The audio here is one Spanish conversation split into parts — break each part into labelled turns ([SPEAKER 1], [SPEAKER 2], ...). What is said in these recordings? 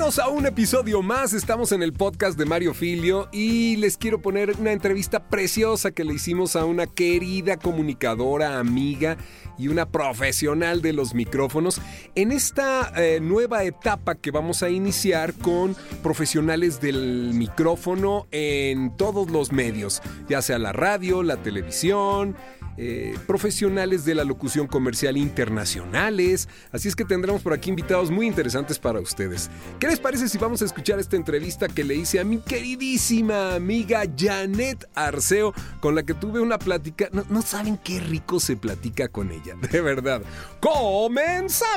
[SPEAKER 1] Bienvenidos a un episodio más. Estamos en el podcast de Mario Filio y les quiero poner una entrevista preciosa que le hicimos a una querida comunicadora, amiga y una profesional de los micrófonos en esta eh, nueva etapa que vamos a iniciar con profesionales del micrófono en todos los medios, ya sea la radio, la televisión, eh, profesionales de la locución comercial internacionales. Así es que tendremos por aquí invitados muy interesantes para ustedes. ¿Qué les parece si vamos a escuchar esta entrevista que le hice a mi queridísima amiga Janet Arceo, con la que tuve una plática? No, no saben qué rico se platica con ella, de verdad. ¡Comenzamos!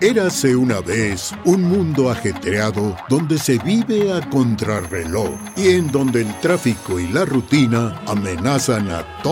[SPEAKER 2] Érase una vez un mundo ajetreado donde se vive a contrarreloj y en donde el tráfico y la rutina amenazan a todos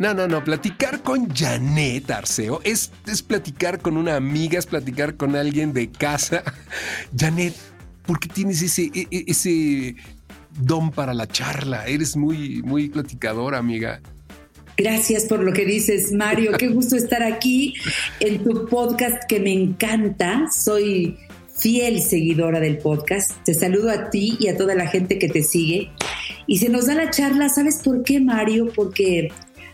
[SPEAKER 1] No, no, no. Platicar con Janet Arceo es, es platicar con una amiga, es platicar con alguien de casa. Janet, ¿por qué tienes ese, e, e, ese don para la charla? Eres muy, muy platicadora, amiga.
[SPEAKER 3] Gracias por lo que dices, Mario. Qué gusto estar aquí en tu podcast que me encanta. Soy fiel seguidora del podcast. Te saludo a ti y a toda la gente que te sigue. Y se nos da la charla, ¿sabes por qué, Mario? Porque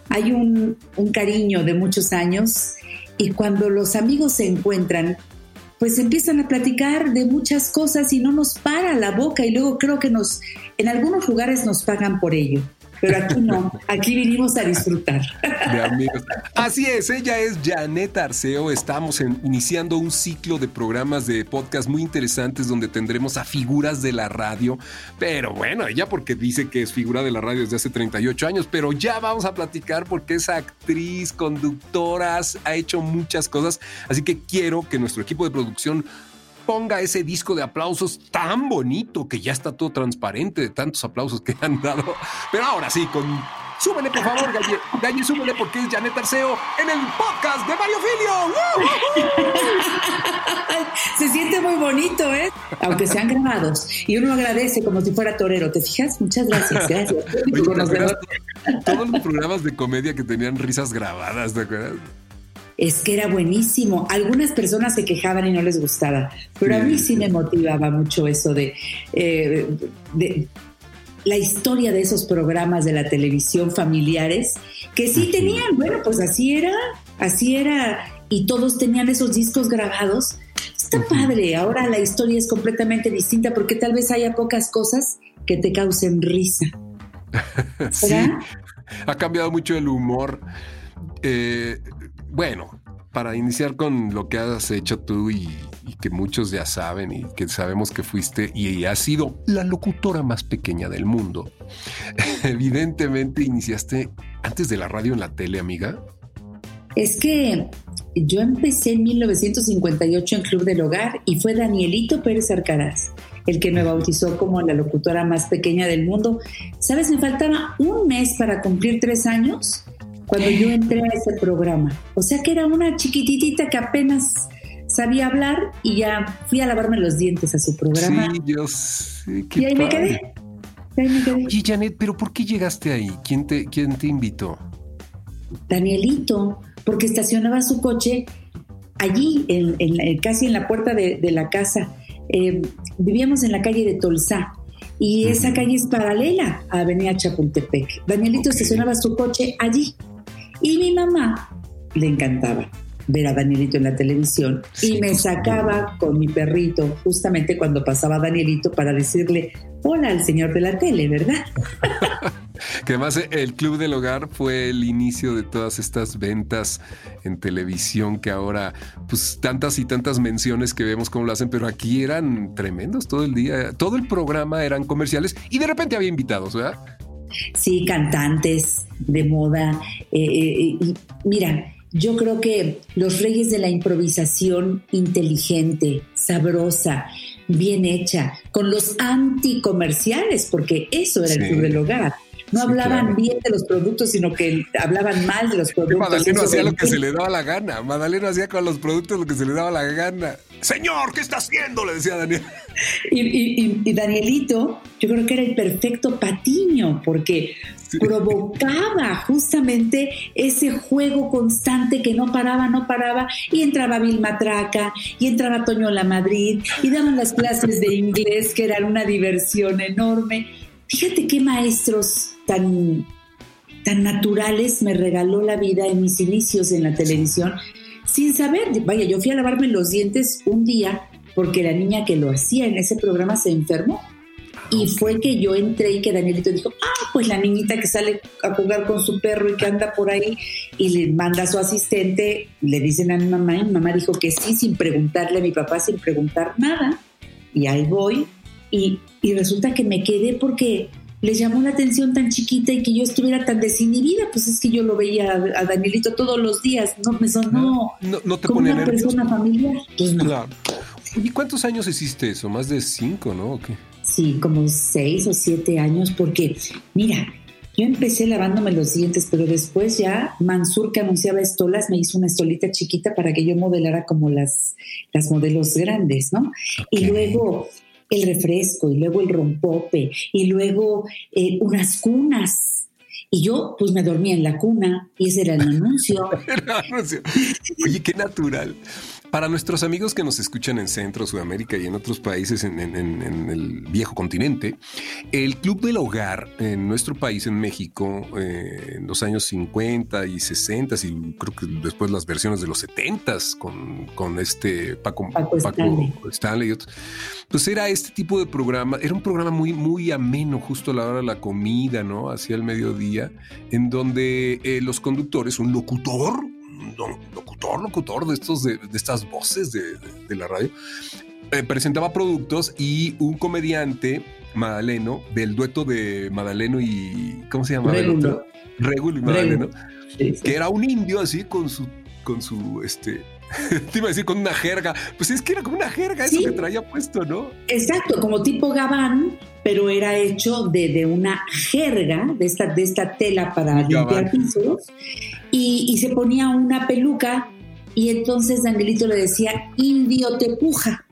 [SPEAKER 3] hay un, cariño de muchos años y cuando los amigos se encuentran, pues empiezan a platicar de muchas cosas y no nos para la boca y luego creo que nos, en algunos lugares nos pagan por ello pero aquí no, aquí vinimos a disfrutar.
[SPEAKER 1] Así es, ella es Janet Arceo. Estamos iniciando un ciclo de programas de podcast muy interesantes donde tendremos a figuras de la radio. Pero bueno, ella porque dice que es figura de la radio desde hace 38 años, pero ya vamos a platicar porque es actriz, conductora, ha hecho muchas cosas. Así que quiero que nuestro equipo de producción ponga ese disco de aplausos tan bonito que ya está todo transparente de tantos aplausos que han dado. Pero ahora sí, con Súbele, por favor, Galle. Galle, súbele porque es Janet Arceo en el podcast de Mario Filio.
[SPEAKER 3] Se siente muy bonito, ¿eh? Aunque sean grabados. Y uno agradece como si fuera torero. ¿Te fijas? Muchas gracias. Gracias.
[SPEAKER 1] todos los programas de comedia que tenían risas grabadas, ¿te acuerdas?
[SPEAKER 3] Es que era buenísimo. Algunas personas se quejaban y no les gustaba, pero a mí sí me motivaba mucho eso de, eh, de la historia de esos programas de la televisión familiares, que sí tenían, bueno, pues así era, así era, y todos tenían esos discos grabados. Está padre, ahora la historia es completamente distinta porque tal vez haya pocas cosas que te causen risa.
[SPEAKER 1] sí, ha cambiado mucho el humor. Eh, bueno, para iniciar con lo que has hecho tú y, que muchos ya saben y que sabemos que fuiste y has sido la locutora más pequeña del mundo. Evidentemente iniciaste antes de la radio en la tele, amiga.
[SPEAKER 3] Es que yo empecé en 1958 en Club del Hogar y fue Danielito Pérez Arcaraz el que me bautizó como la locutora más pequeña del mundo. ¿Sabes? Me faltaba un mes para cumplir tres años cuando yo entré a ese programa. O sea que era una chiquititita que apenas sabía hablar y ya fui a lavarme los dientes a su programa.
[SPEAKER 1] Sí, Dios.
[SPEAKER 3] y ahí me quedé. Ahí me quedé.
[SPEAKER 1] Y Janet, ¿pero por qué llegaste ahí? ¿Quién te, quién te invitó?
[SPEAKER 3] Danielito, porque estacionaba su coche allí, en, casi en la puerta de, la casa. Eh, vivíamos en la calle de Tolsá y esa calle es paralela a Avenida Chapultepec. Danielito estacionaba su coche allí. Y mi mamá le encantaba ver a Danielito en la televisión y me sacaba con mi perrito justamente cuando pasaba Danielito para decirle hola al señor de la tele, ¿verdad?
[SPEAKER 1] que además eh, el Club del Hogar fue el inicio de todas estas ventas en televisión que ahora, pues tantas y tantas menciones que vemos cómo lo hacen, pero aquí eran tremendos todo el día, todo el programa eran comerciales y de repente había invitados, ¿verdad?
[SPEAKER 3] Sí, cantantes de moda. Eh, eh, y mira, yo creo que los reyes de la improvisación inteligente, sabrosa, bien hecha, con los anticomerciales, porque eso era el club del hogar. No hablaban bien de los productos, sino que hablaban mal de los productos.
[SPEAKER 1] Madaleno hacía lo que se le daba la gana. Madaleno hacía con los productos lo que se le daba la gana. Señor, ¿qué está haciendo? Le decía Daniel.
[SPEAKER 3] Y, Danielito, yo creo que era el perfecto patiño, porque provocaba justamente ese juego constante que no paraba, no paraba, y entraba Vilma Traca, y entraba Toño La Madrid, y daban las clases de inglés, que eran una diversión enorme. Fíjate qué maestros tan, tan naturales me regaló la vida en mis inicios en la televisión, sin saber, vaya, yo fui a lavarme los dientes un día porque la niña que lo hacía en ese programa se enfermó. Y fue que yo entré y que Danielito dijo, ah, pues la niñita que sale a jugar con su perro y que anda por ahí y le manda a su asistente, le dicen a mi mamá y mi mamá dijo que sí, sin preguntarle a mi papá, sin preguntar nada. Y ahí voy y, y resulta que me quedé porque les llamó la atención tan chiquita y que yo estuviera tan desinhibida, pues es que yo lo veía a, Danielito todos los días, no me sonó
[SPEAKER 1] no, te
[SPEAKER 3] como una persona familiar. Pues
[SPEAKER 1] claro. ¿Y cuántos años hiciste eso? Más de cinco, ¿no? ¿O qué?
[SPEAKER 3] Sí, como seis o siete años, porque mira, yo empecé lavándome los dientes, pero después ya Mansur que anunciaba estolas me hizo una estolita chiquita para que yo modelara como las, las modelos grandes, ¿no? Y luego el refresco, y luego el rompope, y luego eh, unas cunas. Y yo, pues me dormía en la cuna, y ese era el anuncio.
[SPEAKER 1] Oye, qué natural. Para nuestros amigos que nos escuchan en Centro, Sudamérica y en otros países en, el viejo continente, el Club del Hogar en nuestro país, en México, eh, en los años 50 y 60 y creo que después las versiones de los 70 con, con este Paco, Paco, Stanley. y otros, pues era este tipo de programa, era un programa muy, muy ameno justo a la hora de la comida, ¿no? Hacia el mediodía, en donde eh, los conductores, un locutor, locutor, locutor de, estos, de, estas voces de, la radio, eh, presentaba productos y un comediante, Madaleno, del dueto de Madaleno y. ¿Cómo se llama?
[SPEAKER 3] Regulo.
[SPEAKER 1] Regulo y Madaleno, que era un indio así con su. con su este. Te iba a decir con una jerga. Pues es que era como una jerga eso que traía puesto, ¿no?
[SPEAKER 3] Exacto, como tipo gabán, pero era hecho de, una jerga, de esta, de esta tela para limpiar pisos, y, se ponía una peluca, y entonces Danielito le decía, indio te puja.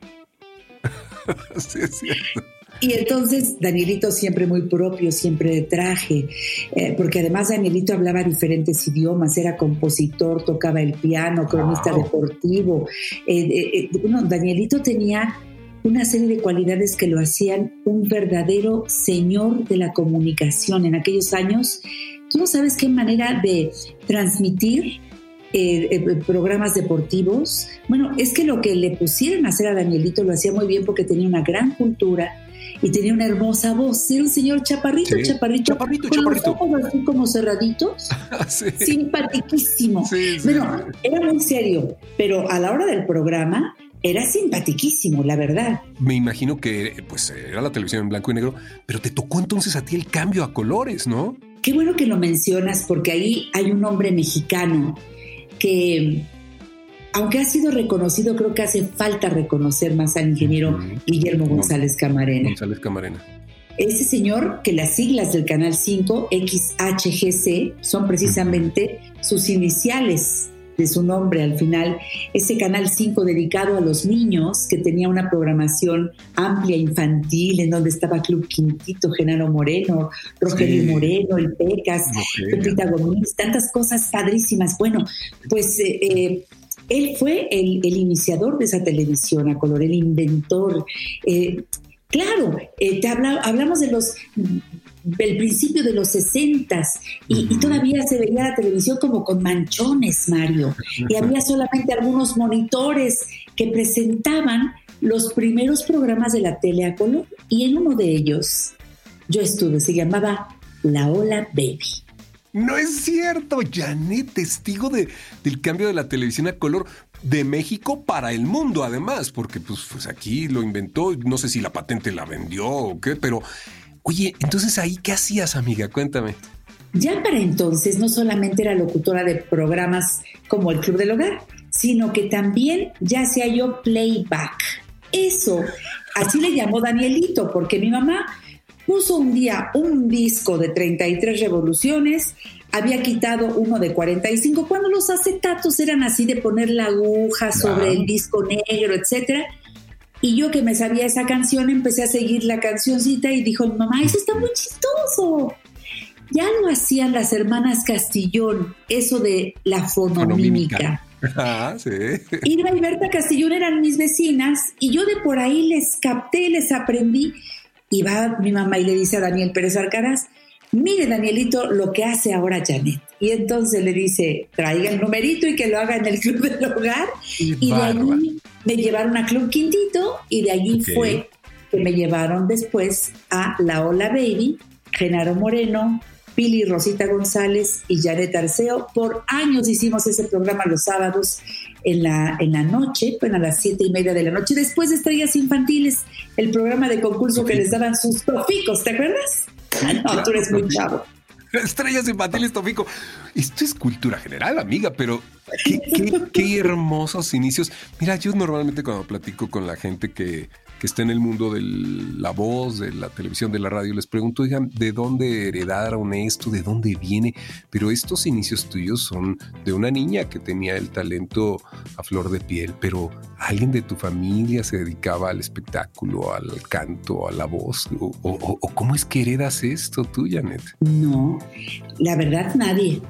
[SPEAKER 1] sí, es cierto.
[SPEAKER 3] Y entonces Danielito siempre muy propio, siempre de traje, eh, porque además Danielito hablaba diferentes idiomas, era compositor, tocaba el piano, cronista deportivo. Eh, eh, bueno, Danielito tenía una serie de cualidades que lo hacían un verdadero señor de la comunicación. En aquellos años, tú no sabes qué manera de transmitir eh, eh, programas deportivos. Bueno, es que lo que le pusieron a hacer a Danielito lo hacía muy bien porque tenía una gran cultura y tenía una hermosa voz. Era un señor chaparrito, chaparrito,
[SPEAKER 1] chaparrito, con los
[SPEAKER 3] ojos así como cerraditos, simpaticísimo. bueno, era muy serio, pero a la hora del programa era simpatiquísimo, la verdad.
[SPEAKER 1] Me imagino que pues era la televisión en blanco y negro, pero te tocó entonces a ti el cambio a colores, ¿no?
[SPEAKER 3] Qué bueno que lo mencionas porque ahí hay un hombre mexicano que, aunque ha sido reconocido, creo que hace falta reconocer más al ingeniero Guillermo González Camarena.
[SPEAKER 1] González Camarena.
[SPEAKER 3] Ese señor, que las siglas del Canal 5, XHGC, son precisamente sus iniciales de su nombre al final, ese Canal 5 dedicado a los niños, que tenía una programación amplia infantil, en donde estaba Club Quintito, Genaro Moreno, Rogelio Moreno, el Pecas, Pepita Gómez, tantas cosas padrísimas. Bueno, pues... Eh, eh, él fue el, iniciador de esa televisión a color, el inventor. Eh, claro, te hablamos de los del principio de los sesentas y, y, todavía se veía la televisión como con manchones, Mario, y había solamente algunos monitores que presentaban los primeros programas de la tele a color y en uno de ellos yo estuve, se llamaba La Ola Baby.
[SPEAKER 1] No es cierto, Janet, testigo de, del cambio de la televisión a color de México para el mundo, además, porque pues, pues aquí lo inventó, no sé si la patente la vendió o qué, pero Oye, entonces ahí, ¿qué hacías, amiga? Cuéntame.
[SPEAKER 3] Ya para entonces no solamente era locutora de programas como El Club del Hogar, sino que también ya hacía yo playback. Eso, así le llamó Danielito, porque mi mamá puso un día un disco de 33 revoluciones, había quitado uno de 45, cuando los acetatos eran así de poner la aguja sobre el disco negro, etcétera. Y yo que me sabía esa canción, empecé a seguir la cancioncita y dijo, mamá, eso está muy chistoso. Ya lo hacían las hermanas Castillón, eso de la fonomímica.
[SPEAKER 1] Ah, sí.
[SPEAKER 3] Irma y Berta Castillón eran mis vecinas y yo de por ahí les capté, les aprendí. Y va mi mamá y le dice a Daniel Pérez Arcaraz, mire Danielito lo que hace ahora Janet. Y entonces le dice, traiga el numerito y que lo haga en el club del hogar. Y, de allí me llevaron a Club Quintito y de allí fue que me llevaron después a La Ola Baby, Genaro Moreno, Pili Rosita González y Janet Arceo. Por años hicimos ese programa los sábados en la, en la noche, bueno, a las siete y media de la noche, después de Estrellas Infantiles, el programa de concurso que les daban sus toficos, ¿te acuerdas? no, tú eres muy chavo.
[SPEAKER 1] Estrellas infantiles, Tofico. Esto es cultura general, amiga, pero qué, qué hermosos inicios. Mira, yo normalmente cuando platico con la gente que, que está en el mundo de la voz, de la televisión, de la radio, les pregunto, digan, ¿de dónde heredaron esto? ¿De dónde viene? Pero estos inicios tuyos son de una niña que tenía el talento a flor de piel, pero alguien de tu familia se dedicaba al espectáculo, al canto, a la voz. ¿O, cómo es que heredas esto tú, Janet?
[SPEAKER 3] No, la verdad nadie.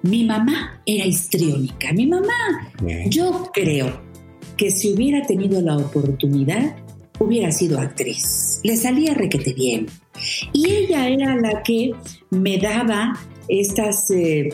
[SPEAKER 3] Mi mamá era histriónica. Mi mamá, yo creo que si hubiera tenido la oportunidad, hubiera sido actriz. Le salía requete bien. Y ella era la que me daba estas, eh,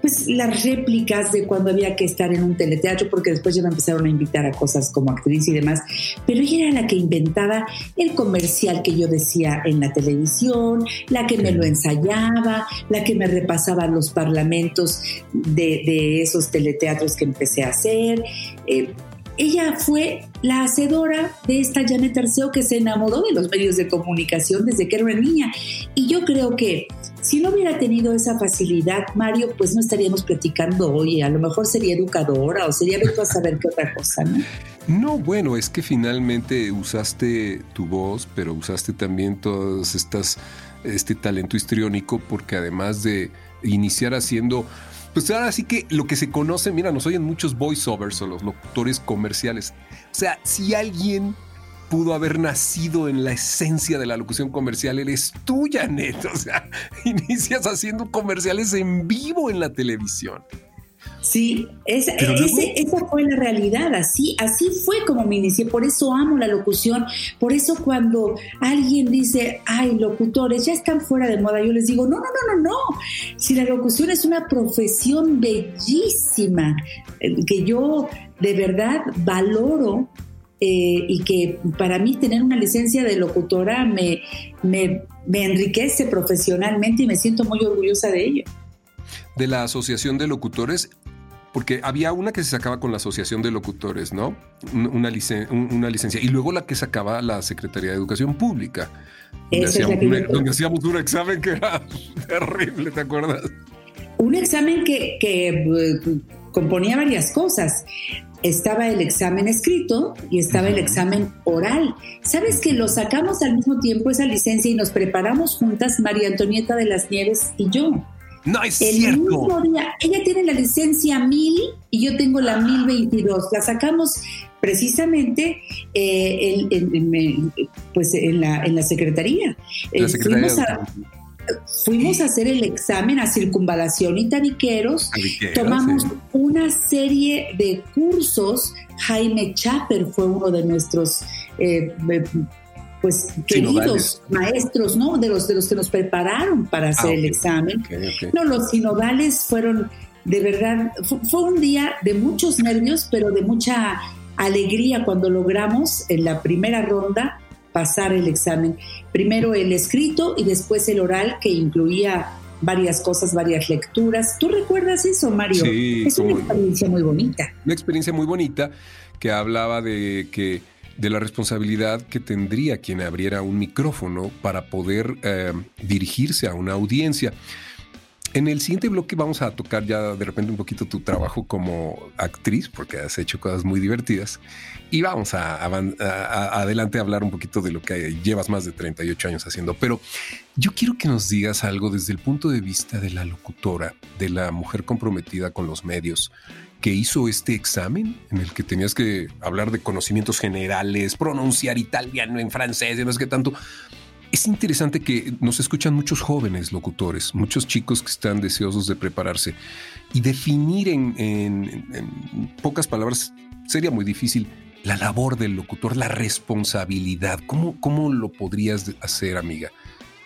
[SPEAKER 3] pues las réplicas de cuando había que estar en un teleteatro, porque después ya me empezaron a invitar a cosas como actriz y demás. Pero ella era la que inventaba el comercial que yo decía en la televisión, la que me lo ensayaba, la que me repasaba los parlamentos de, esos teleteatros que empecé a hacer. Eh, ella fue la hacedora de esta Janet Arceo que se enamoró de los medios de comunicación desde que era una niña. Y yo creo que si no hubiera tenido esa facilidad, Mario, pues no estaríamos platicando hoy. A lo mejor sería educadora o sería vete a saber qué otra cosa, ¿no?
[SPEAKER 1] No, bueno, es que finalmente usaste tu voz, pero usaste también todas estas este talento histriónico porque además de iniciar haciendo pues ahora sí que lo que se conoce, mira, nos oyen muchos voiceovers o los locutores comerciales. O sea, si alguien pudo haber nacido en la esencia de la locución comercial, eres tú, Janet. O sea, inicias haciendo comerciales en vivo en la televisión.
[SPEAKER 3] Sí, esa, esa fue la realidad, así, así fue como me inicié, por eso amo la locución, por eso cuando alguien dice, ay, locutores ya están fuera de moda, yo les digo, no, no, no, no, no, si la locución es una profesión bellísima, eh, que yo de verdad valoro eh, y que para mí tener una licencia de locutora me, me, me enriquece profesionalmente y me siento muy orgullosa de ello
[SPEAKER 1] de la Asociación de Locutores porque había una que se sacaba con la Asociación de Locutores, ¿no? Una, una licencia. Y luego la que sacaba la Secretaría de Educación Pública, donde hacíamos, un examen que era terrible, ¿te acuerdas?
[SPEAKER 3] Un examen que, eh, componía varias cosas. Estaba el examen escrito y estaba el examen oral. ¿Sabes que lo sacamos al mismo tiempo esa licencia y nos preparamos juntas María Antonieta de las Nieves y yo?
[SPEAKER 1] No es el Mismo
[SPEAKER 3] día, ella tiene la licencia 1000 y yo tengo la 1022. La sacamos precisamente eh, pues en la, en la secretaría.
[SPEAKER 1] Eh,
[SPEAKER 3] fuimos, a, hacer el examen a circunvalación y tabiqueros. tomamos una serie de cursos. Jaime Chaper fue uno de nuestros eh, pues queridos maestros, ¿no? De los de los que nos prepararon para hacer ah, el examen. No, los sinodales fueron de verdad, fue, un día de muchos nervios, pero de mucha alegría cuando logramos en la primera ronda pasar el examen. Primero el escrito y después el oral que incluía varias cosas, varias lecturas. ¿Tú recuerdas eso, Mario?
[SPEAKER 1] Sí,
[SPEAKER 3] es una experiencia muy bonita.
[SPEAKER 1] Una experiencia muy bonita que hablaba de que de la responsabilidad que tendría quien abriera un micrófono para poder eh, dirigirse a una audiencia. En el siguiente bloque vamos a tocar ya de repente un poquito tu trabajo como actriz, porque has hecho cosas muy divertidas. Y vamos a, adelante a hablar un poquito de lo que llevas más de 38 años haciendo. Pero yo quiero que nos digas algo desde el punto de vista de la locutora, de la mujer comprometida con los medios, que hizo este examen en el que tenías que hablar de conocimientos generales, pronunciar italiano en francés y no sé qué tanto. Es interesante que nos escuchan muchos jóvenes locutores, muchos chicos que están deseosos de prepararse y definir en, pocas palabras sería muy difícil la labor del locutor, la responsabilidad. ¿Cómo, cómo lo podrías hacer, amiga?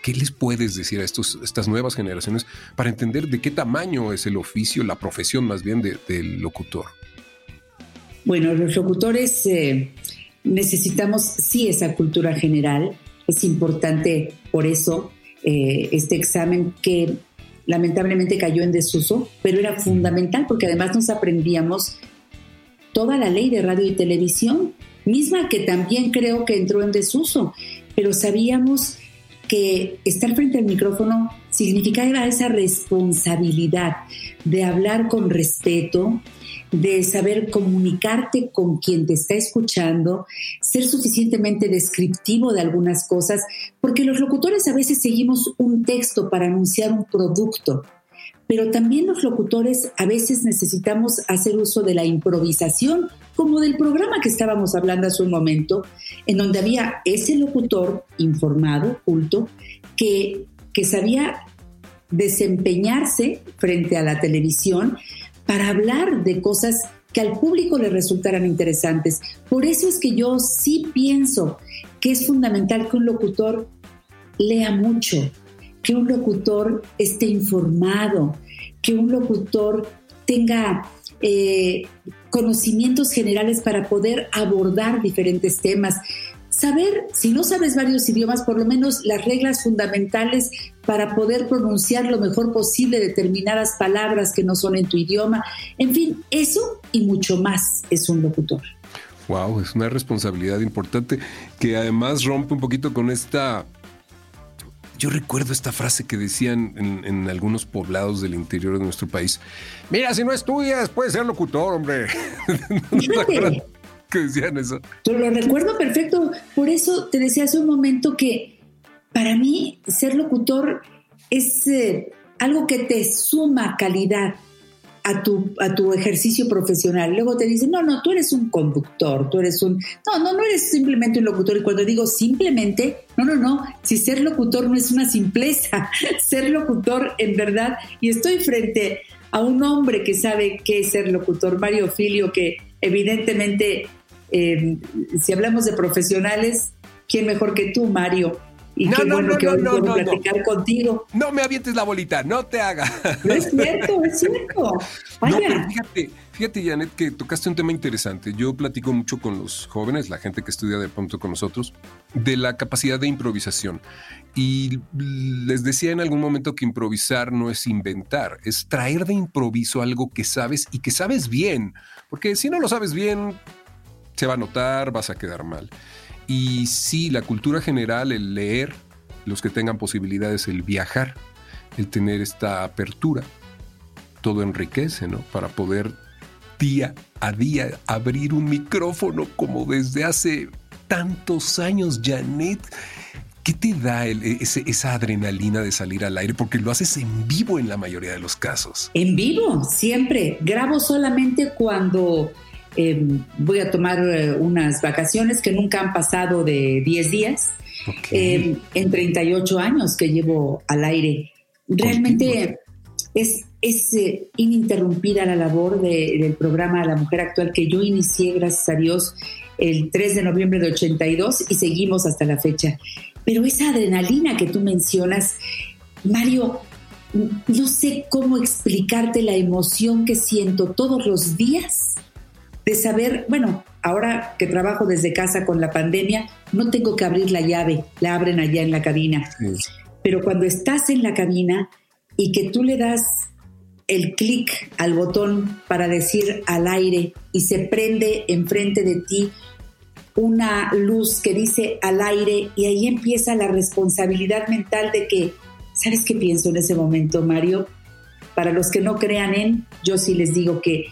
[SPEAKER 1] ¿Qué les puedes decir a estos, estas nuevas generaciones para entender de qué tamaño es el oficio, la profesión más bien del locutor?
[SPEAKER 3] Bueno, los locutores eh, necesitamos sí esa cultura general, es importante por eso eh, este examen que lamentablemente cayó en desuso, pero era fundamental porque además nos aprendíamos toda la ley de radio y televisión, misma que también creo que entró en desuso, pero sabíamos que estar frente al micrófono significaba esa responsabilidad de hablar con respeto, de saber comunicarte con quien te está escuchando, ser suficientemente descriptivo de algunas cosas, porque los locutores a veces seguimos un texto para anunciar un producto, pero también los locutores a veces necesitamos hacer uso de la improvisación, como del programa que estábamos hablando hace un momento, en donde había ese locutor informado, culto, que, que sabía desempeñarse frente a la televisión para hablar de cosas que al público le resultaran interesantes. Por eso es que yo sí pienso que es fundamental que un locutor lea mucho, que un locutor esté informado, que un locutor tenga eh, conocimientos generales para poder abordar diferentes temas. Saber, si no sabes varios idiomas, por lo menos las reglas fundamentales para poder pronunciar lo mejor posible determinadas palabras que no son en tu idioma. En fin, eso y mucho más es un locutor.
[SPEAKER 1] Wow, es una responsabilidad importante que además rompe un poquito con esta yo recuerdo esta frase que decían en, algunos poblados del interior de nuestro país. Mira, si no estudias, puedes ser locutor, hombre. que decían eso.
[SPEAKER 3] Yo lo recuerdo perfecto. Por eso te decía hace un momento que para mí ser locutor es eh, algo que te suma calidad a tu, a tu ejercicio profesional. Luego te dicen, no, no, tú eres un conductor, tú eres un... No, no, no eres simplemente un locutor. Y cuando digo simplemente, no, no, no, si ser locutor no es una simpleza, ser locutor en verdad, y estoy frente a un hombre que sabe qué es ser locutor, Mario Filio, que evidentemente, eh, si hablamos de profesionales, ¿quién mejor que tú, Mario? Y no, qué no, bueno no, que hoy puedo platicar contigo.
[SPEAKER 1] No me avientes la bolita, no te haga.
[SPEAKER 3] No es cierto, es cierto. Vaya.
[SPEAKER 1] fíjate, fíjate, Janet, que tocaste un tema interesante. Yo platico mucho con los jóvenes, la gente que estudia de pronto con nosotros, de la capacidad de improvisación. Y les decía en algún momento que improvisar no es inventar, es traer de improviso algo que sabes y que sabes bien. Porque si no lo sabes bien, se va a notar, vas a quedar mal. Y sí, la cultura general, el leer, los que tengan posibilidades, el viajar, el tener esta apertura, todo enriquece, ¿no? Para poder día a día abrir un micrófono como desde hace tantos años, Janet. ¿Qué te da esa adrenalina de salir al aire? Porque lo haces en vivo en la mayoría de los casos.
[SPEAKER 3] En vivo, siempre. Grabo solamente cuando Em, voy a tomar eh, unas vacaciones que nunca han pasado de 10 días, em, en 38 años que llevo al aire. Realmente es, es eh, ininterrumpida la labor del programa La Mujer Actual que yo inicié, gracias a Dios, el 3 de noviembre de 82 y seguimos hasta la fecha. Pero esa adrenalina que tú mencionas, Mario, no sé cómo explicarte la emoción que siento todos los días de saber, bueno, ahora que trabajo desde casa con la pandemia, no tengo que abrir la llave, la abren allá en la cabina. Pero cuando estás en la cabina y que tú le das el clic al botón para decir al aire y se prende enfrente de ti una luz que dice al aire y ahí empieza la responsabilidad mental de que, ¿sabes qué pienso en ese momento, Mario? Para los que no crean en, yo sí les digo que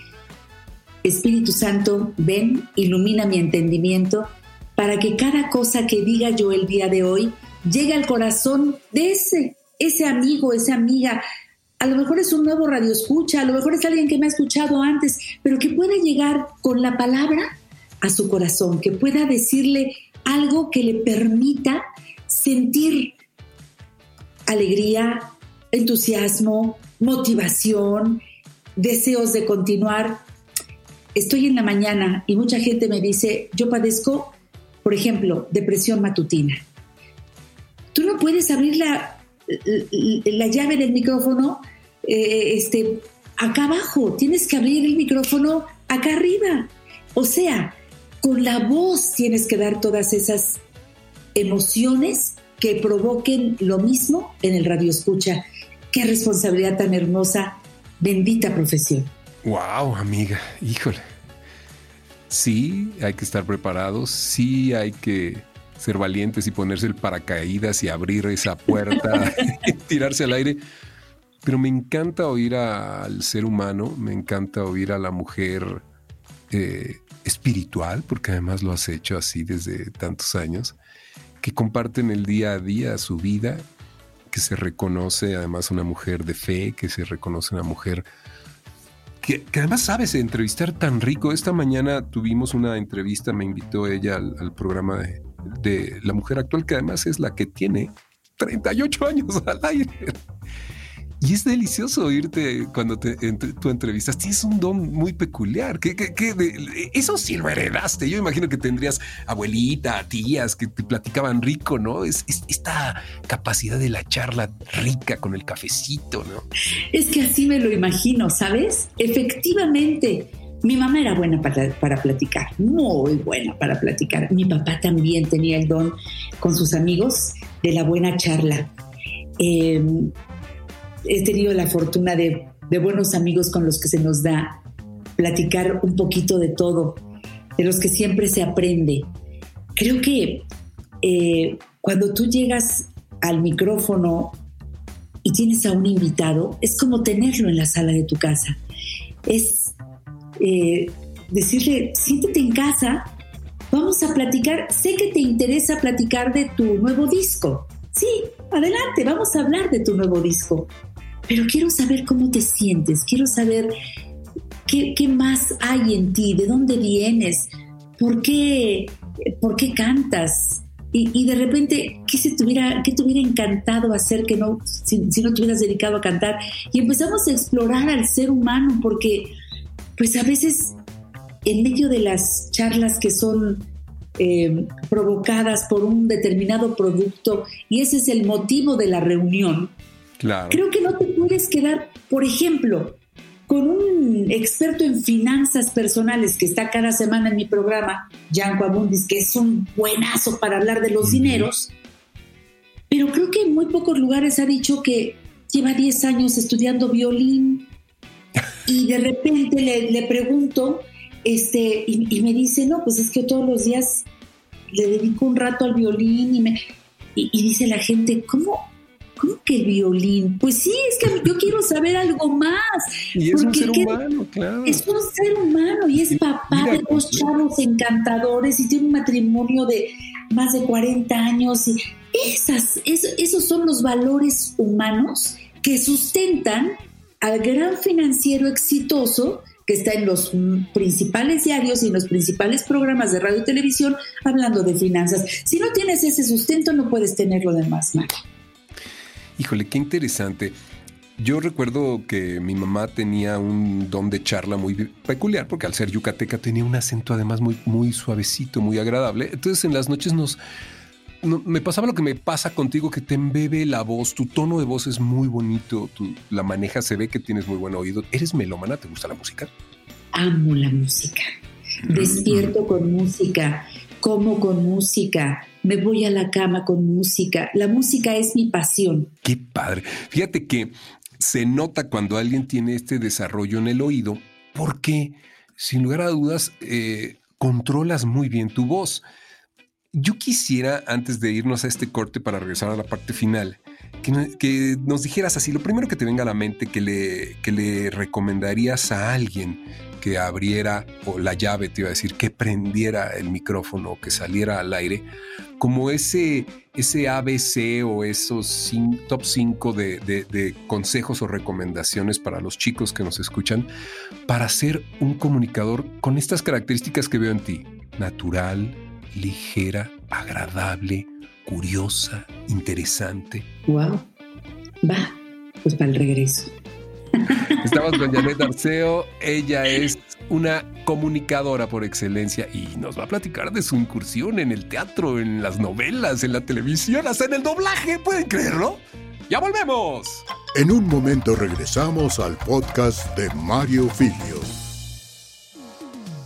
[SPEAKER 3] Espíritu Santo, ven, ilumina mi entendimiento para que cada cosa que diga yo el día de hoy llegue al corazón de ese, ese amigo, esa amiga. A lo mejor es un nuevo radio escucha, a lo mejor es alguien que me ha escuchado antes, pero que pueda llegar con la palabra a su corazón, que pueda decirle algo que le permita sentir alegría, entusiasmo, motivación, deseos de continuar. Estoy en la mañana y mucha gente me dice, yo padezco, por ejemplo, depresión matutina. Tú no puedes abrir la, la, llave del micrófono eh, este, acá abajo, tienes que abrir el micrófono acá arriba. O sea, con la voz tienes que dar todas esas emociones que provoquen lo mismo en el radio escucha. Qué responsabilidad tan hermosa, bendita profesión.
[SPEAKER 1] Wow, amiga, híjole. Sí, hay que estar preparados, sí hay que ser valientes y ponerse el paracaídas y abrir esa puerta, y tirarse al aire. Pero me encanta oír al ser humano, me encanta oír a la mujer eh, espiritual, porque además lo has hecho así desde tantos años, que comparten el día a día su vida, que se reconoce además una mujer de fe, que se reconoce una mujer que, además sabes entrevistar tan rico. Esta mañana tuvimos una entrevista, me invitó ella al, programa de, de, la mujer actual, que además es la que tiene 38 años al aire. Y es delicioso oírte cuando te, tú entrevistas. Tienes un don muy peculiar. ¿Qué, eso sí lo heredaste. Yo imagino que tendrías abuelita, tías que te platicaban rico, ¿no? Es, esta capacidad de la charla rica con el cafecito, ¿no?
[SPEAKER 3] Es que así me lo imagino, ¿sabes? Efectivamente. Mi mamá era buena para, para, platicar, muy buena para platicar. Mi papá también tenía el don con sus amigos de la buena charla. Eh, he tenido la fortuna de, buenos amigos con los que se nos da platicar un poquito de todo, de los que siempre se aprende. Creo que eh, cuando tú llegas al micrófono y tienes a un invitado, es como tenerlo en la sala de tu casa. Es eh, decirle, siéntete en casa, vamos a platicar, sé que te interesa platicar de tu nuevo disco. Sí, adelante, vamos a hablar de tu nuevo disco pero quiero saber cómo te sientes, quiero saber qué, más hay en ti, de dónde vienes, por qué, por qué cantas. Y, de repente, ¿qué, se te hubiera, ¿qué te hubiera encantado hacer que no, si, no te hubieras dedicado a cantar? Y empezamos a explorar al ser humano, porque pues a veces en medio de las charlas que son eh, provocadas por un determinado producto, y ese es el motivo de la reunión, Creo que no te puedes quedar, por ejemplo, con un experto en finanzas personales que está cada semana en mi programa, Janko Abundis, que es un buenazo para hablar de los dineros, pero creo que en muy pocos lugares ha dicho que lleva 10 años estudiando violín y de repente le, pregunto este, y, me dice, no, pues es que todos los días le dedico un rato al violín y, me, y dice la gente, ¿cómo, ¿Cómo que violín? Pues sí, es que yo quiero saber algo más.
[SPEAKER 1] Y es un ser humano, claro.
[SPEAKER 3] Es un ser humano y es papá de dos pues, chavos encantadores y tiene un matrimonio de más de 40 años. Y esas, esos son los valores humanos que sustentan al gran financiero exitoso que está en los principales diarios y en los principales programas de radio y televisión hablando de finanzas. Si no tienes ese sustento, no puedes tener lo demás, Mario.
[SPEAKER 1] Híjole, qué interesante. Yo recuerdo que mi mamá tenía un don de charla muy peculiar, porque al ser yucateca tenía un acento además muy, muy suavecito, muy agradable. Entonces en las noches nos... me pasaba lo que me pasa contigo, que te embebe la voz, tu tono de voz es muy bonito, la maneja, se ve que tienes muy buen oído. ¿Eres melómana? ¿Te gusta la música?
[SPEAKER 3] Amo la música. Mm. Despierto con música, como con música, me voy a la cama con música. La música es mi pasión.
[SPEAKER 1] Qué padre. Fíjate que se nota cuando alguien tiene este desarrollo en el oído, porque sin lugar a dudas, eh, controlas muy bien tu voz. Yo quisiera, antes de irnos a este corte para regresar a la parte final, que, nos dijeras así, lo primero que te venga a la mente que le, que le recomendarías a alguien que abriera, o la llave te iba a decir, que prendiera el micrófono, que saliera al aire, como ese, ese ABC o esos top 5 de, de consejos o recomendaciones para los chicos que nos escuchan, para ser un comunicador con estas características que veo en ti, natural, ligera, agradable, curiosa, interesante.
[SPEAKER 3] Wow. Va, pues para el regreso.
[SPEAKER 1] Estamos con Janet Arceo. Ella es una comunicadora por excelencia y nos va a platicar de su incursión en el teatro, en las novelas, en la televisión, hasta en el doblaje. ¿Pueden creerlo? ¡Ya volvemos!
[SPEAKER 2] En un momento regresamos al podcast de Mario Filio.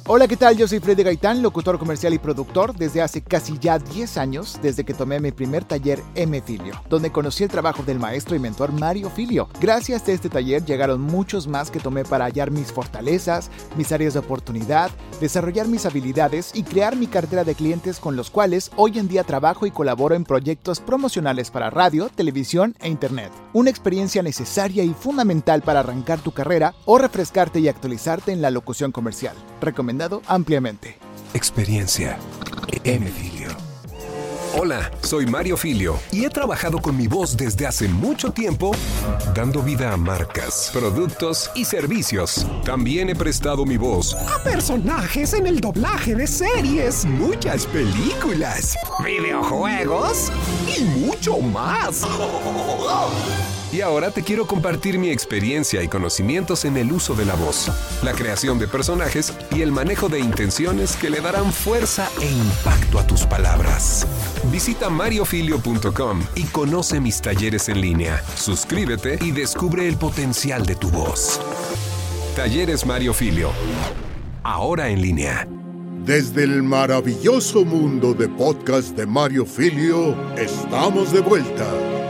[SPEAKER 4] Hola, ¿qué tal? Yo soy Freddy Gaitán, locutor comercial y productor desde hace casi ya 10 años, desde que tomé mi primer taller M Filio, donde conocí el trabajo del maestro y mentor Mario Filio. Gracias a este taller llegaron muchos más que tomé para hallar mis fortalezas, mis áreas de oportunidad, desarrollar mis habilidades y crear mi cartera de clientes con los cuales hoy en día trabajo y colaboro en proyectos promocionales para radio, televisión e internet. Una experiencia necesaria y fundamental para arrancar tu carrera o refrescarte y actualizarte en la locución comercial ampliamente.
[SPEAKER 1] Experiencia M. Hola, soy Mario Filio y he trabajado con mi voz desde hace mucho tiempo dando vida a marcas, productos y servicios. También he prestado mi voz a personajes en el doblaje de series, muchas películas, videojuegos y mucho más. Y ahora te quiero compartir mi experiencia y conocimientos en el uso de la voz, la creación de personajes y el manejo de intenciones que le darán fuerza e impacto a tus palabras. Visita mariofilio.com y conoce mis talleres en línea. Suscríbete y descubre el potencial de tu voz. Talleres Mario Filio. Ahora en línea.
[SPEAKER 2] Desde el maravilloso mundo de podcast de Mario Filio, estamos de vuelta.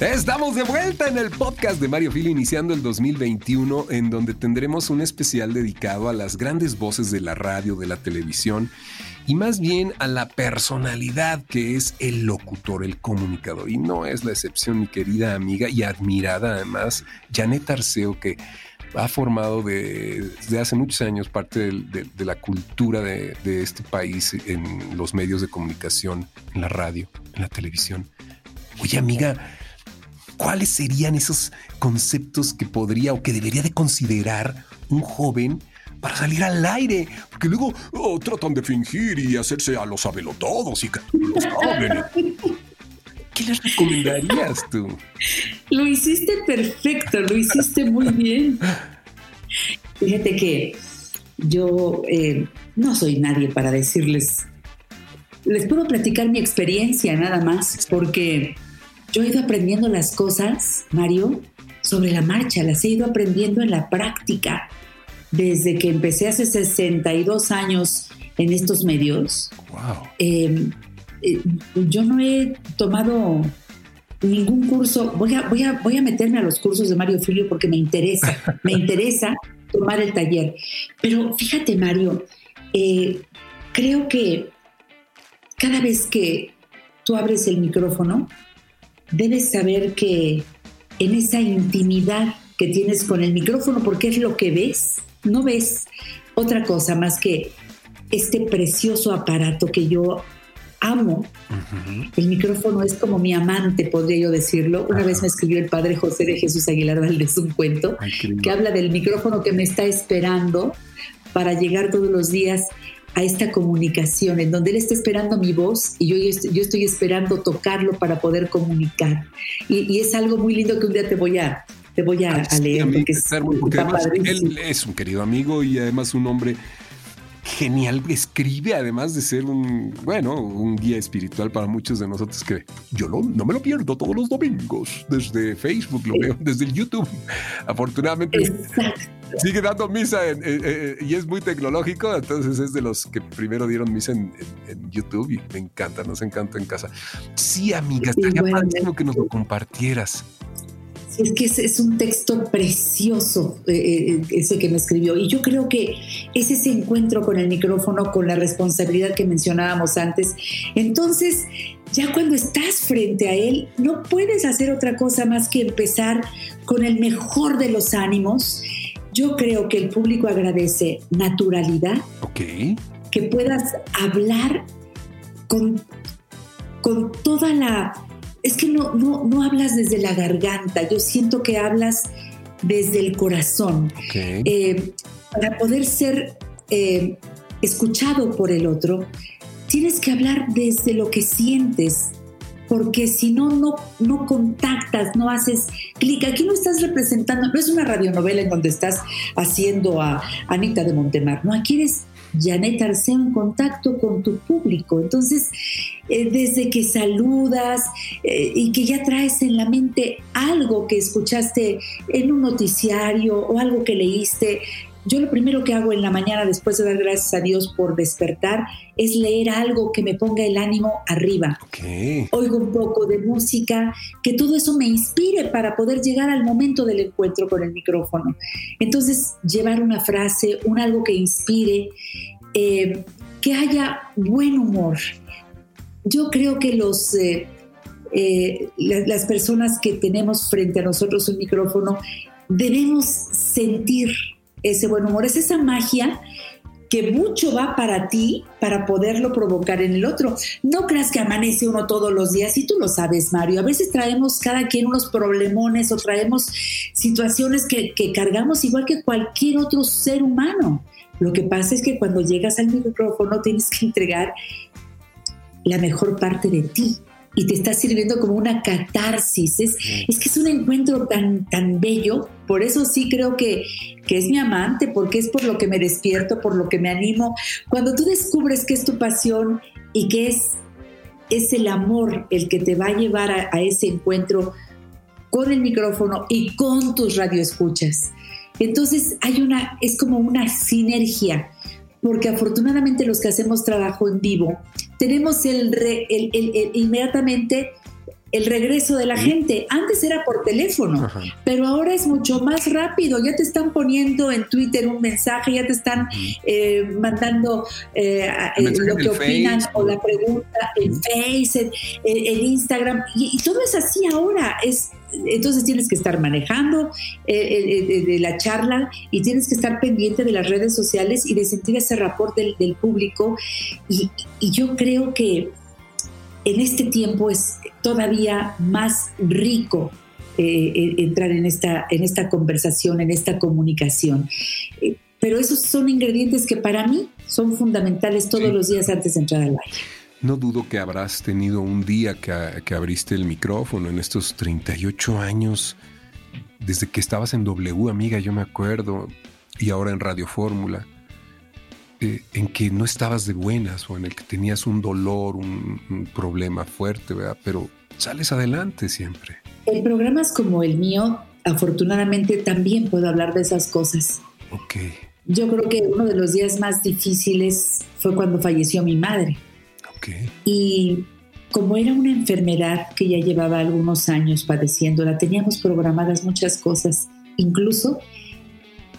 [SPEAKER 1] Estamos de vuelta en el podcast de Mario Filio iniciando el 2021 en donde tendremos un especial dedicado a las grandes voces de la radio, de la televisión y más bien a la personalidad que es el locutor, el comunicador. Y no es la excepción, mi querida amiga y admirada además, Janet Arceo, que ha formado desde hace muchos años parte de, la cultura de, de este país en los medios de comunicación, en la radio, en la televisión. Oye, amiga, ¿cuáles serían esos conceptos que podría o que debería de considerar un joven para salir al aire? Porque luego oh, tratan de fingir y hacerse a los sabelotodos y que los saben. ¿Qué les recomendarías tú?
[SPEAKER 3] Lo hiciste perfecto, lo hiciste muy bien. Fíjate que yo eh, no soy nadie para decirles, les puedo platicar mi experiencia nada más, porque yo he ido aprendiendo las cosas, Mario, sobre la marcha, las he ido aprendiendo en la práctica. Desde que empecé hace 62 años en estos medios, wow. Em, eh, yo no he tomado ningún curso. Voy a, voy, a, voy a meterme a los cursos de Mario Filio porque me interesa, me interesa tomar el taller. Pero fíjate, Mario, eh, creo que cada vez que tú abres el micrófono, debes saber que en esa intimidad que tienes con el micrófono, porque es lo que ves, no ves otra cosa más que este precioso aparato que yo amo. El micrófono es como mi amante, podría yo decirlo. Una vez me escribió el padre José de Jesús Aguilar Valdés un cuento que habla del micrófono que me está esperando para llegar todos los días a esta comunicación, en donde él está esperando mi voz y yo, yo estoy esperando tocarlo para poder comunicar. Y, es algo muy lindo que un día te voy a, te voy a, leer. porque,
[SPEAKER 1] él es un querido amigo y además un hombre genial, escribe además de ser un, bueno, un guía espiritual para muchos de nosotros que yo no me lo pierdo todos los domingos, desde Facebook lo veo, desde el YouTube. Afortunadamente sigue dando misa y es muy tecnológico, entonces es de los que primero dieron misa en, YouTube y me encanta, nos encanta en casa. Sí, amiga, estaría padrísimo que nos lo compartieras.
[SPEAKER 3] Es que es, un texto precioso eh, eh, ese que me escribió. Y yo creo que es ese encuentro con el micrófono, con la responsabilidad que mencionábamos antes. Entonces, ya cuando estás frente a él, no puedes hacer otra cosa más que empezar con el mejor de los ánimos. Yo creo que el público agradece naturalidad. Que puedas hablar con, con toda la es que no, no, hablas desde la garganta, yo siento que hablas desde el corazón. Eh, para poder ser eh, escuchado por el otro, tienes que hablar desde lo que sientes, porque si no, no, no contactas, no haces clic. Aquí no estás representando, no es una radionovela en donde estás haciendo a Anita de Montemar, no, aquí eres Janet Arceo en contacto con tu público. Entonces, eh, desde que saludas eh, y que ya traes en la mente algo que escuchaste en un noticiario o algo que leíste, yo lo primero que hago en la mañana después de dar gracias a Dios por despertar es leer algo que me ponga el ánimo arriba. Oigo un poco de música, que todo eso me inspire para poder llegar al momento del encuentro con el micrófono. Entonces, llevar una frase, un algo que inspire, eh, que haya buen humor. Yo creo que los... Eh, eh, las personas que tenemos frente a nosotros un micrófono debemos sentir ese buen humor, es esa magia que mucho va para ti para poderlo provocar en el otro. No creas que amanece uno todos los días y tú lo sabes, Mario. A veces traemos cada quien unos problemones o traemos situaciones que, que cargamos igual que cualquier otro ser humano. Lo que pasa es que cuando llegas al micrófono tienes que entregar la mejor parte de ti, y te está sirviendo como una catarsis. Es, es que es un encuentro tan, tan bello. Por eso sí creo que, que es mi amante, porque es por lo que me despierto, por lo que me animo. Cuando tú descubres que es tu pasión y que es, es el amor el que te va a llevar a, a ese encuentro con el micrófono y con tus radioescuchas. Entonces hay una, es como una sinergia porque afortunadamente los que hacemos trabajo en vivo tenemos el, inmediatamente el regreso de la gente. Antes era por teléfono, pero ahora es mucho más rápido. Ya te están poniendo en Twitter un mensaje, ya te están eh, mandando eh, eh, lo que opinan o la pregunta en Facebook, en, Instagram. Y, y, todo es así ahora. Es entonces tienes que estar manejando eh, eh, de la charla y tienes que estar pendiente de las redes sociales y de sentir ese rapport del, público. Y, yo creo que en este tiempo es todavía más rico eh, entrar en esta, en esta conversación, en esta comunicación. pero esos son ingredientes que para mí son fundamentales todos los días antes de entrar al aire.
[SPEAKER 1] No dudo que habrás tenido un día que, abriste el micrófono en estos 38 años, desde que estabas en W, amiga, yo me acuerdo, y ahora en Radio Fórmula, eh, en que no estabas de buenas o en el que tenías un dolor, un, problema fuerte, ¿verdad? Pero sales adelante siempre.
[SPEAKER 3] En programas como el mío, afortunadamente también puedo hablar de esas cosas.
[SPEAKER 1] Ok.
[SPEAKER 3] Yo creo que uno de los días más difíciles fue cuando falleció mi madre. Y como era una enfermedad que ya llevaba algunos años padeciéndola, teníamos programadas muchas cosas, incluso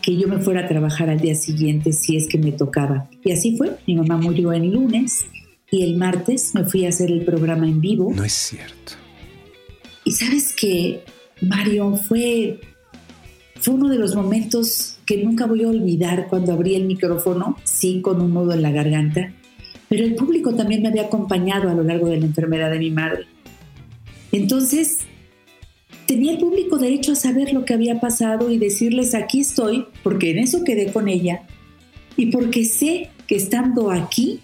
[SPEAKER 3] que yo me fuera a trabajar al día siguiente si es que me tocaba. Y así fue, mi mamá murió el lunes y el martes me fui a hacer el programa en vivo.
[SPEAKER 1] No es cierto.
[SPEAKER 3] Y sabes que, Mario, fue, fue uno de los momentos que nunca voy a olvidar cuando abrí el micrófono, sí, con un nudo en la garganta pero el público también me había acompañado a lo largo de la enfermedad de mi madre. Entonces, tenía el público derecho a saber lo que había pasado y decirles, aquí estoy, porque en eso quedé con ella, y porque sé que estando aquí,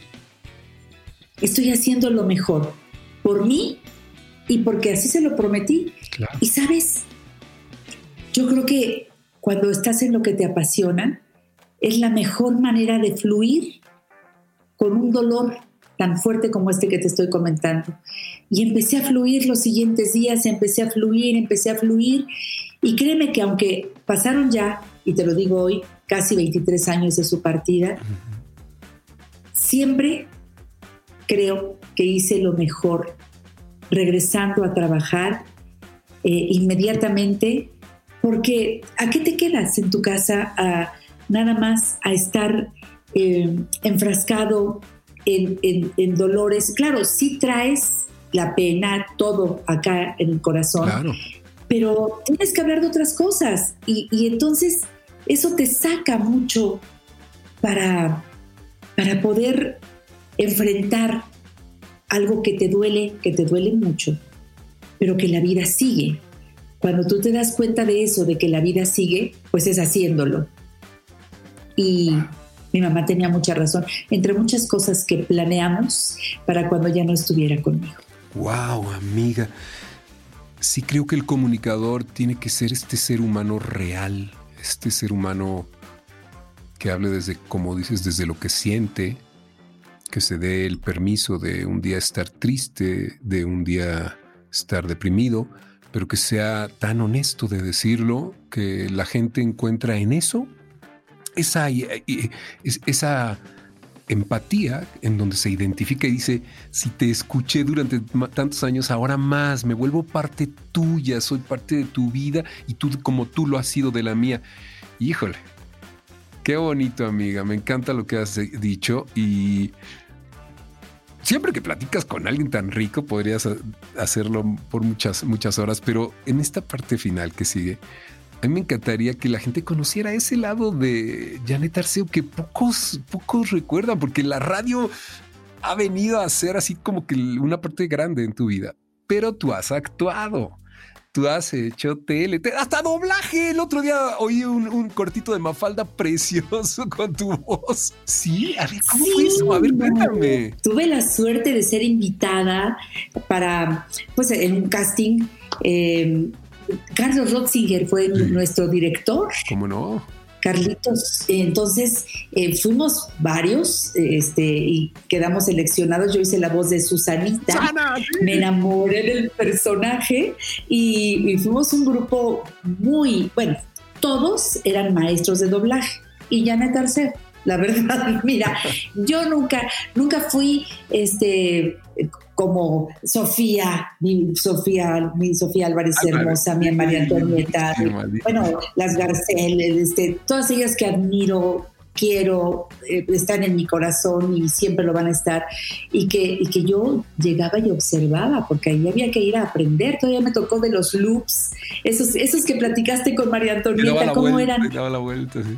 [SPEAKER 3] estoy haciendo lo mejor, por mí y porque así se lo prometí. Y sabes, yo creo que cuando estás en lo que te apasiona, es la mejor manera de fluir con un dolor tan fuerte como este que te estoy comentando. Y empecé a fluir los siguientes días, empecé a fluir, empecé a fluir. Y créeme que aunque pasaron ya y te lo digo hoy, casi 23 años de su partida, siempre creo que hice lo mejor regresando a trabajar eh, inmediatamente, porque ¿a qué te quedas en tu casa a nada más a estar eh, enfrascado en, en, dolores? Claro, sí traes la pena, todo acá en el corazón, pero tienes que hablar de otras cosas y, y entonces eso te saca mucho para, para poder enfrentar algo que te duele, que te duele mucho, pero que la vida sigue. Cuando tú te das cuenta de eso, de que la vida sigue, pues es haciéndolo. Y mi mamá tenía mucha razón, entre muchas cosas que planeamos para cuando ya no estuviera conmigo.
[SPEAKER 1] Wow, amiga. Sí creo que el comunicador tiene que ser este ser humano real, este ser humano que hable desde, como dices, desde lo que siente, que se dé el permiso de un día estar triste, de un día estar deprimido, pero que sea tan honesto de decirlo que la gente encuentra en eso esa, esa empatía en donde se identifica y dice, si te escuché durante tantos años, ahora más, me vuelvo parte tuya, soy parte de tu vida y tú como tú lo has sido de la mía. Híjole, Qué bonito, amiga. Me encanta lo que has dicho y siempre que platicas con alguien tan rico podrías hacerlo por muchas, muchas horas, pero en esta parte final que sigue, a mí me encantaría que la gente conociera ese lado de Janet Arceo que pocos, pocos recuerdan, porque la radio ha venido a ser así como que una parte grande en tu vida, pero tú has actuado tú has hecho tele, hasta doblaje. El otro día oí un, cortito de Mafalda precioso con tu voz. Sí, a ver, ¿cómo fue eso? A ver, cuéntame.
[SPEAKER 3] Tuve la suerte de ser invitada para, pues, en un casting. Eh, Carlos Rotzinger fue nuestro director.
[SPEAKER 1] ¿Cómo no?
[SPEAKER 3] Carlitos, entonces eh, fuimos varios este, y quedamos seleccionados. Yo hice la voz de Susanita, me enamoré del personaje y, y, fuimos un grupo muy, bueno, todos eran maestros de doblaje y Janet Arceo. La verdad, mira, yo nunca, nunca fui este como Sofía, mi Sofía, mi Sofía Álvarez, hermosa, mi María Antonieta, bueno, las Garcel, este, todas ellas que admiro, quiero, eh, están en mi corazón y siempre lo van a estar, y que, que yo llegaba y observaba, porque ahí había que ir a aprender, todavía me tocó de los loops, esos, esos que platicaste con María Antonieta, cómo eran.
[SPEAKER 1] Daba la vuelta, sí.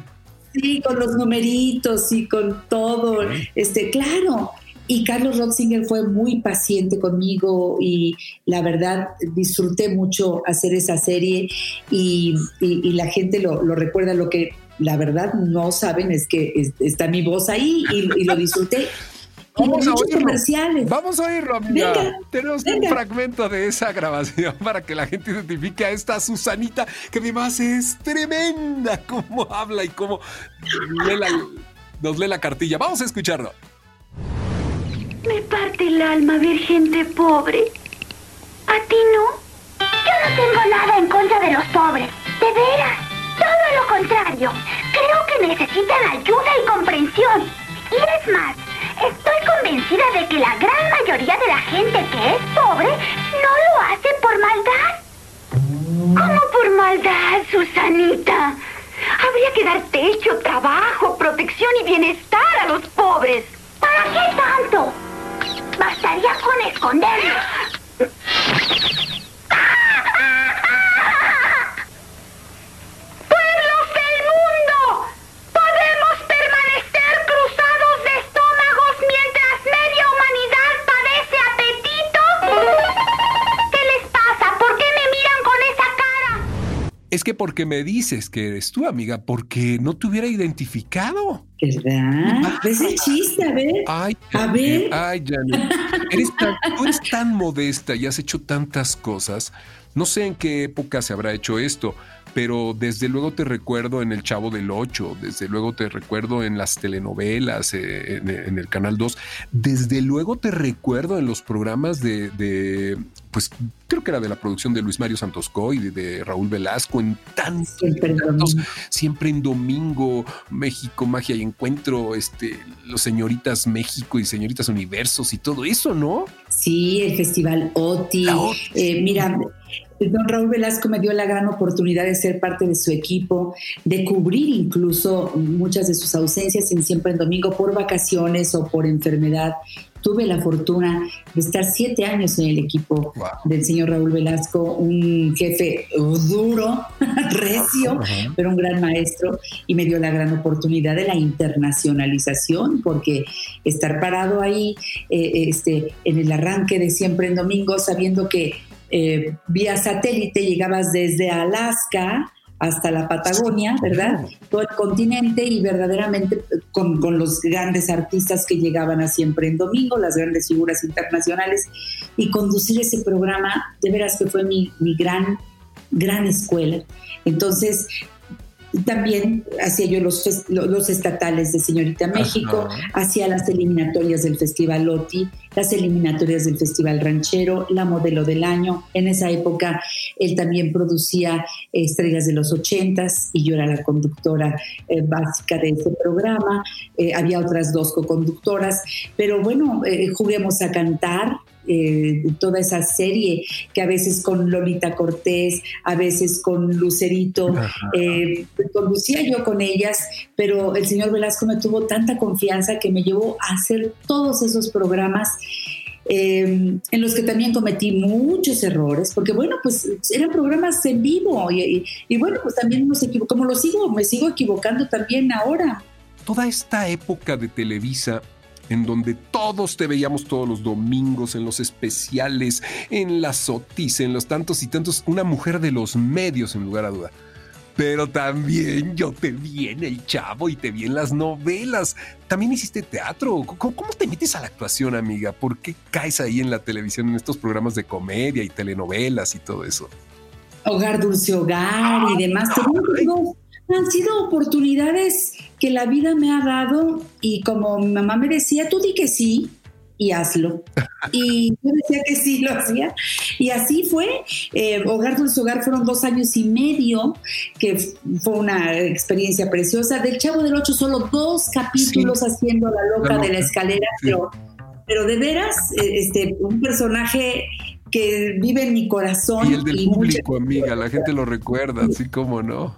[SPEAKER 3] Sí, con los numeritos y con todo, este, claro, y Carlos Rotzinger fue muy paciente conmigo y la verdad disfruté mucho hacer esa serie y, la gente lo, recuerda. Lo que la verdad no saben es que está mi voz ahí y, lo disfruté.
[SPEAKER 1] Vamos a, oírlo. Comerciales. Vamos a oírlo, amiga. Tenemos un fragmento de esa grabación para que la gente identifique a esta Susanita que mi más es tremenda cómo habla y cómo nos lee la cartilla. Vamos a escucharlo.
[SPEAKER 5] Me parte el alma ver gente pobre. ¿A ti no? Yo no tengo nada en contra de los pobres. De veras. Todo lo contrario. Creo que necesitan ayuda y comprensión. Y es más, estoy convencida de que la gran mayoría de la gente que es pobre no lo hace por maldad. ¿Cómo por maldad, Susanita? Habría que dar techo, trabajo, protección y bienestar a los pobres. ¿Para qué tanto? Bastaría con esconderlos. ¡Pueblos del mundo! Podemos permanecer cruzados de estómagos mientras media humanidad padece apetito. ¿Qué les pasa? ¿Por qué me miran con esa cara?
[SPEAKER 1] Es que porque me dices que eres tú, amiga, porque no te hubiera identificado.
[SPEAKER 3] ¿Verdad? Es el chiste, a ver. Ay, a ver.
[SPEAKER 1] Ay, Janet. Eres tan, tú eres tan modesta y has hecho tantas cosas. No sé en qué época se habrá hecho esto, pero desde luego te recuerdo en El Chavo del Ocho, desde luego te recuerdo en las telenovelas, eh, en, el Canal 2, desde luego te recuerdo en los programas de, pues creo que era de la producción de Luis Mario Santosco y de, Raúl Velasco en tantos, siempre en domingo, México, magia y encuentro, este, los señoritas México y señoritas Universos y todo eso, ¿no?
[SPEAKER 3] Sí, el Festival OTI. Eh, mira, don Raúl Velasco me dio la gran oportunidad de ser parte de su equipo, de cubrir incluso muchas de sus ausencias en Siempre en Domingo por vacaciones o por enfermedad tuve la fortuna de estar siete años en el equipo del señor Raúl Velasco, un jefe duro, recio, pero un gran maestro y me dio la gran oportunidad de la internacionalización, porque estar parado ahí eh, este, en el arranque de siempre en domingo, sabiendo que eh, vía satélite llegabas desde Alaska, hasta la Patagonia, ¿verdad? Todo el continente y verdaderamente con, los grandes artistas que llegaban a siempre en domingo, las grandes figuras internacionales, y conducir ese programa, de veras que fue mi, mi gran, gran escuela. Entonces, también hacía yo los, los estatales de Señorita México, hacía las eliminatorias del Festival Loti, las eliminatorias del Festival Ranchero, la modelo del año. En esa época él también producía Estrellas de los Ochentas y yo era la conductora eh, básica de ese programa. Eh, había otras dos co-conductoras, pero bueno, eh, juguemos a cantar, eh, toda esa serie que a veces con Lolita Cortés, a veces con Lucerito, eh, conducía yo con ellas, pero el señor Velasco me tuvo tanta confianza que me llevó a hacer todos esos programas. Eh, en los que también cometí muchos errores, porque bueno, pues eran programas en vivo y, y bueno, pues también nos equivoco, como lo sigo, me sigo equivocando también ahora.
[SPEAKER 1] Toda esta época de Televisa en donde todos te veíamos todos los domingos, en los especiales, en las sotis, en los tantos y tantos, una mujer de los medios, en lugar a duda. Pero también yo te vi en El Chavo y te vi en las novelas. También hiciste teatro. ¿Cómo, te metes a la actuación, amiga? ¿Por qué caes ahí en la televisión, en estos programas de comedia y telenovelas y todo eso?
[SPEAKER 3] Hogar Dulce Hogar y demás. Han sido oportunidades que la vida me ha dado y como mi mamá me decía, tú di que sí y hazlo. Y yo decía que sí, lo hacía. Y así fue. Eh, Hogar Dulce Hogar fueron dos años y medio, que fue una experiencia preciosa. Del Chavo del Ocho, solo dos capítulos haciendo la loca, de la escalera, pero, pero de veras, eh, este, un personaje que vive en mi corazón.
[SPEAKER 1] Y el del público, amiga, la gente lo recuerda, así como no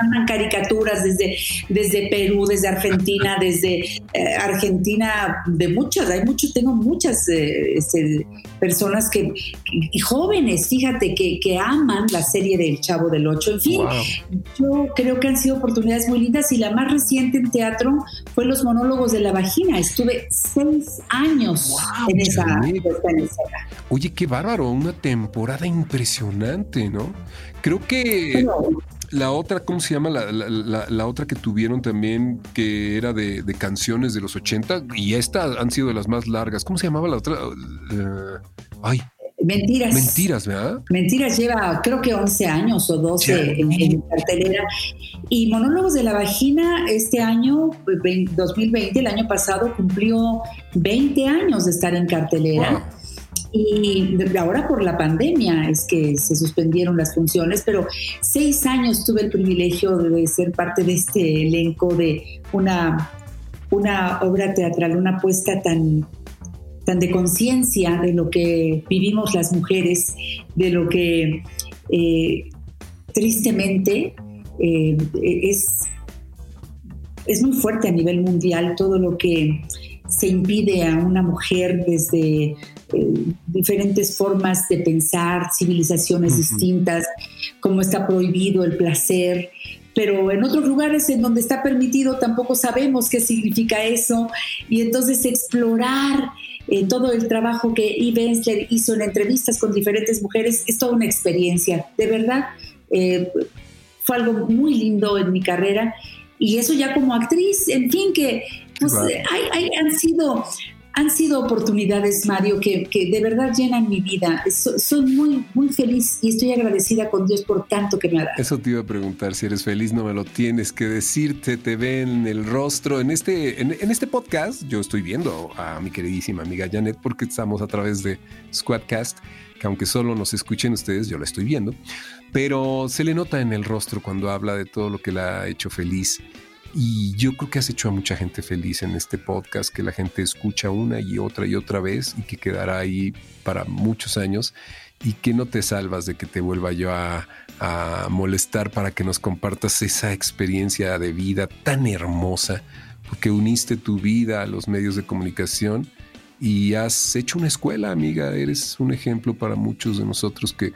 [SPEAKER 3] mandan caricaturas desde, desde Perú, desde Argentina, desde eh, Argentina, de muchas, hay muchos, tengo muchas eh, este, personas que, y jóvenes, fíjate, que, que, aman la serie del Chavo del Ocho. En fin, yo creo que han sido oportunidades muy lindas y la más reciente en teatro fue Los Monólogos de la Vagina. Estuve seis años en, esa,
[SPEAKER 1] Oye, qué bárbaro, una temporada impresionante, ¿no? Creo que la otra, ¿cómo se llama? La, otra que tuvieron también, que era de, canciones de los 80, y esta han sido de las más largas. ¿Cómo se llamaba la otra? Eh, ay.
[SPEAKER 3] Mentiras.
[SPEAKER 1] Mentiras, ¿verdad?
[SPEAKER 3] Mentiras lleva creo que 11 años o 12 en, cartelera. Y Monólogos de la Vagina este año, 2020, el año pasado, cumplió 20 años de estar en cartelera. Y ahora por la pandemia es que se suspendieron las funciones, pero seis años tuve el privilegio de ser parte de este elenco de una, una obra teatral, una apuesta tan, tan de conciencia de lo que vivimos las mujeres, de lo que eh, tristemente eh, es, es muy fuerte a nivel mundial todo lo que se impide a una mujer desde eh, diferentes formas de pensar, civilizaciones distintas, cómo está prohibido el placer, pero en otros lugares en donde está permitido tampoco sabemos qué significa eso. Y entonces explorar eh, todo el trabajo que Eve hizo en entrevistas con diferentes mujeres es toda una experiencia, de verdad. Eh, fue algo muy lindo en mi carrera. Y eso ya como actriz, en fin, que pues, hay, han sido han sido oportunidades, Mario, que, de verdad llenan mi vida. soy muy, muy feliz y estoy agradecida con Dios por tanto que me ha dado.
[SPEAKER 1] Eso te iba a preguntar, si eres feliz no me lo tienes que decirte, te ven en el rostro. En este, en, este podcast yo estoy viendo a mi queridísima amiga Janet porque estamos a través de Squadcast, que aunque solo nos escuchen ustedes, yo la estoy viendo, pero se le nota en el rostro cuando habla de todo lo que la ha hecho feliz y yo creo que has hecho a mucha gente feliz en este podcast, que la gente escucha una y otra y otra vez y que quedará ahí para muchos años y que no te salvas de que te vuelva yo a, molestar para que nos compartas esa experiencia de vida tan hermosa, porque uniste tu vida a los medios de comunicación y has hecho una escuela, amiga. Eres un ejemplo para muchos de nosotros que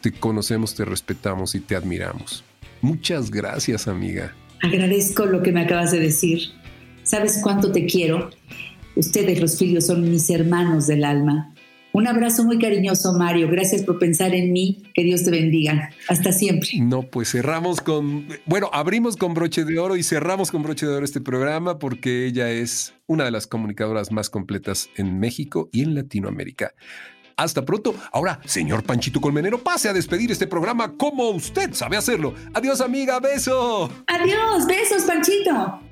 [SPEAKER 1] te conocemos, te respetamos y te admiramos. Muchas gracias, amiga.
[SPEAKER 3] Agradezco lo que me acabas de decir. ¿Sabes cuánto te quiero? Ustedes, los filhos, son mis hermanos del alma. Un abrazo muy cariñoso, Mario. Gracias por pensar en mí. Que Dios te bendiga. Hasta siempre.
[SPEAKER 1] No, pues cerramos con, bueno, abrimos con broche de oro y cerramos con broche de oro este programa porque ella es una de las comunicadoras más completas en México y en Latinoamérica. Hasta pronto. Ahora, señor Panchito Colmenero, pase a despedir este programa como usted sabe hacerlo. Adiós, amiga. Beso.
[SPEAKER 3] Adiós. Besos, Panchito.